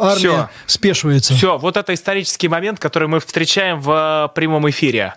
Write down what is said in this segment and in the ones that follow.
армия Все. спешивается. Все, вот это исторический момент, который мы встречаем в э, прямом эфире.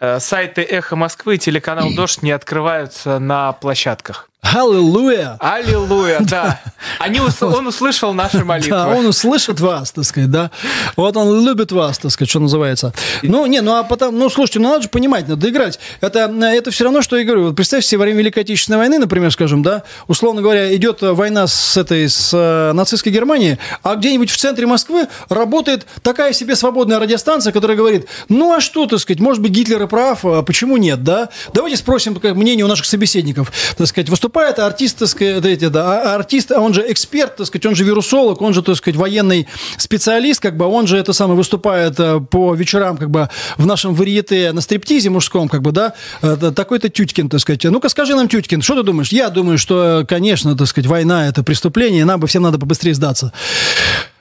Э, сайты «Эхо Москвы» и телеканал «Дождь» не открываются на площадках. Аллилуйя! Аллилуйя, да. Они, он услышал наши молитвы. Да, он услышит вас, так сказать, да. Вот он любит вас, так сказать, что называется. Ну, не, ну а потом, ну, слушайте, ну надо же понимать, надо играть. Это, это все равно, что я говорю. Вот представьте себе, во время Великой Отечественной войны, например, скажем, да, условно говоря, идет война с этой, с э, нацистской Германией, а где-нибудь в центре Москвы работает такая себе свободная радиостанция, которая говорит, ну а что, так сказать, может быть, Гитлер и прав, а почему нет, да? Давайте спросим мнение у наших собеседников, так сказать, выступать выступает артист, так сказать, эти, да, а артист, он же эксперт, так сказать, он же вирусолог, он же, так сказать, военный специалист, как бы, он же это самое выступает э, по вечерам, как бы, в нашем варьете на стриптизе мужском, как бы, да, такой-то Тютькин, так сказать. Ну-ка, скажи нам, Тютькин, что ты думаешь? Я думаю, что, конечно, так сказать, война – это преступление, нам бы всем надо побыстрее сдаться.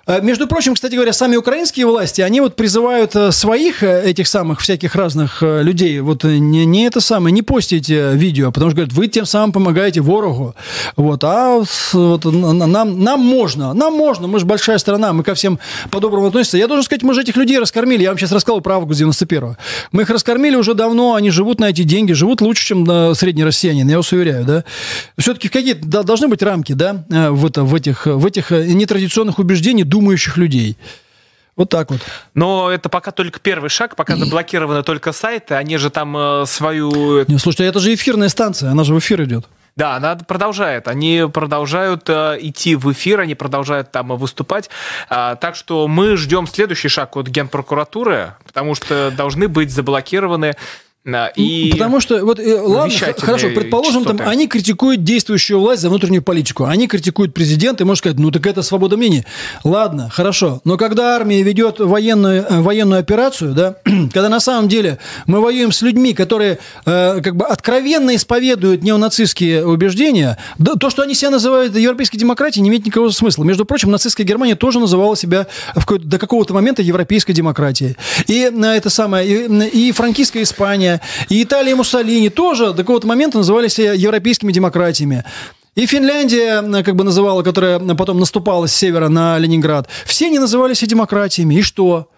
Э, между прочим, кстати говоря, сами украинские власти, они вот призывают э, своих э, этих самых всяких разных людей, вот не, не это самое, не постите видео, потому что говорят, вы тем самым помогаете ворогу. Вот, а вот, нам, нам можно, нам можно, мы же большая страна, мы ко всем по-доброму относимся. Я должен сказать, мы же этих людей раскормили. Я вам сейчас рассказал про август 91-го. Мы их раскормили уже давно, они живут на эти деньги, живут лучше, чем средний россиянин, я вас уверяю, да. Все-таки какие-то должны быть рамки, да, в, это, в, этих, в этих нетрадиционных убеждениях, думающих людей. Вот так вот. Но это пока только первый шаг, пока заблокированы только сайты, они же там э, свою... Не, слушайте, это же эфирная станция, она же в эфир идет. Да, она продолжает. Они продолжают э, идти в эфир, они продолжают там выступать. А, так что мы ждем следующий шаг от Генпрокуратуры, потому что должны быть заблокированы и Потому что, вот, э, ладно, хорошо, предположим, там, они критикуют действующую власть за внутреннюю политику, они критикуют президента, и можно сказать, ну так это свобода мнения. Ладно, хорошо, но когда армия ведет военную, э, военную операцию, да, когда на самом деле мы воюем с людьми, которые э, как бы откровенно исповедуют неонацистские убеждения, да, то, что они себя называют европейской демократией, не имеет никакого смысла. Между прочим, нацистская Германия тоже называла себя в до какого-то момента европейской демократией. И на это самое, и, и франкистская Испания, и Италия Муссолини тоже до какого-то момента назывались европейскими демократиями. И Финляндия, как бы называла, которая потом наступала с севера на Ленинград, все они назывались и демократиями. И что?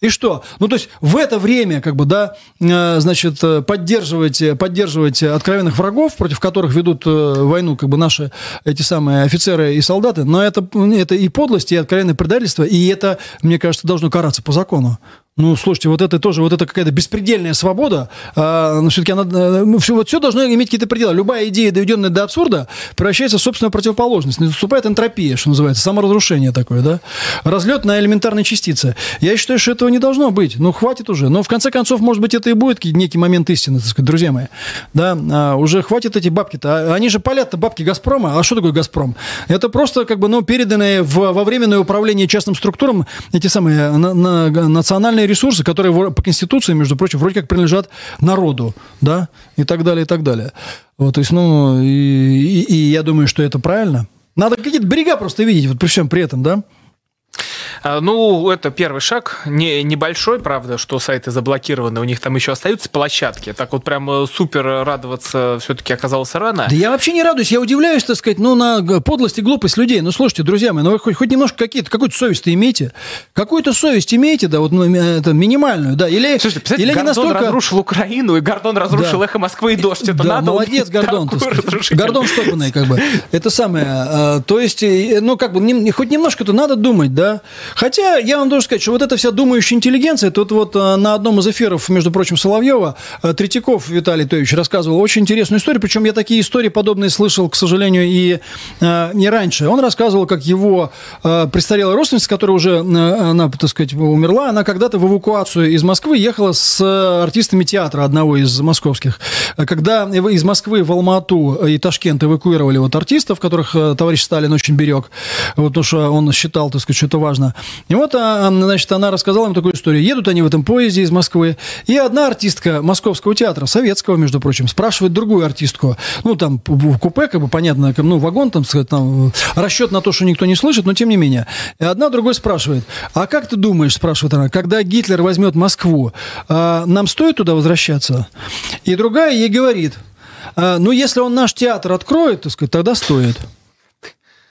И что? Ну, то есть в это время, как бы, да, э, значит, поддерживать, поддерживать откровенных врагов, против которых ведут э, войну, как бы, наши эти самые офицеры и солдаты, но это, это и подлость, и откровенное предательство, и это, мне кажется, должно караться по закону. Ну, слушайте, вот это тоже, вот это какая-то беспредельная свобода, а, но все-таки она, э, ну, все, вот все должно иметь какие-то пределы. Любая идея, доведенная до абсурда, превращается в собственную противоположность. Наступает энтропия, что называется, саморазрушение такое, да? Разлет на элементарные частицы. Я считаю, что этого не должно быть. Ну, хватит уже. Но, в конце концов, может быть, это и будет некий момент истины, так сказать, друзья мои. Да, а, уже хватит эти бабки-то. А, они же палят-то бабки «Газпрома». А что такое «Газпром»? Это просто, как бы, ну, переданные в, во временное управление частным структурам эти самые на, на, национальные ресурсы, которые по Конституции, между прочим, вроде как принадлежат народу, да, и так далее, и так далее. Вот, то есть, ну, и, и, и я думаю, что это правильно. Надо какие-то берега просто видеть, вот при всем при этом, да. А, ну, это первый шаг. Не, небольшой, правда, что сайты заблокированы. У них там еще остаются площадки. Так вот прям э, супер радоваться все-таки оказалось рано. Да я вообще не радуюсь. Я удивляюсь, так сказать, ну, на подлость и глупость людей. Ну, слушайте, друзья мои, ну, вы хоть, хоть немножко какие-то, какую-то совесть имеете. Какую-то совесть имеете, да, вот ну, это минимальную, да. Или, слушайте, или Гордон настолько... разрушил Украину, и Гордон разрушил да. эхо Москвы и дождь. Это да, надо молодец, Гордон. Гордон штопанный, как бы. Это самое. А, то есть, ну, как бы, хоть немножко-то надо думать, да. Хотя я вам должен сказать, что вот эта вся думающая интеллигенция, тут вот э, на одном из эфиров, между прочим, Соловьева, э, Третьяков Виталий Тоевич рассказывал очень интересную историю, причем я такие истории подобные слышал, к сожалению, и э, не раньше. Он рассказывал, как его престарелая родственница, которая уже, она, так сказать, умерла, она когда-то в эвакуацию из Москвы ехала с артистами театра одного из московских. Когда из Москвы в Алмату и Ташкент эвакуировали вот артистов, которых товарищ Сталин очень берег, вот, потому что он считал, так сказать, что это важно. И вот, а, значит, она рассказала им такую историю. Едут они в этом поезде из Москвы, и одна артистка Московского театра, советского, между прочим, спрашивает другую артистку, ну, там, в купе, как бы, понятно, ну, вагон, там, сказать, там, расчет на то, что никто не слышит, но тем не менее. И одна другой спрашивает, а как ты думаешь, спрашивает она, когда Гитлер возьмет Москву, а, нам стоит туда возвращаться? И другая ей говорит, а, ну, если он наш театр откроет, так сказать, тогда стоит.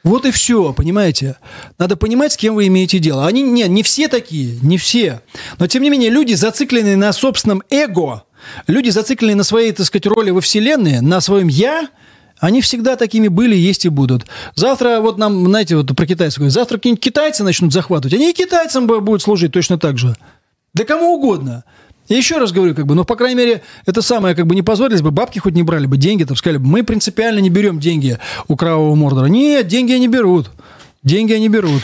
Вот и все, понимаете? Надо понимать, с кем вы имеете дело. Они, нет, не все такие, не все. Но, тем не менее, люди, зацикленные на собственном эго, люди, зацикленные на своей, так сказать, роли во Вселенной, на своем «я», они всегда такими были, есть и будут. Завтра, вот нам, знаете, вот про китайцев говорят, завтра какие-нибудь китайцы начнут захватывать, они и китайцам будут служить точно так же. Да кому угодно. Я еще раз говорю, как бы, ну, по крайней мере, это самое, как бы, не позволились бы, бабки хоть не брали бы, деньги, там, сказали бы, мы принципиально не берем деньги у Кровавого Мордора. Нет, деньги они берут. Деньги они берут.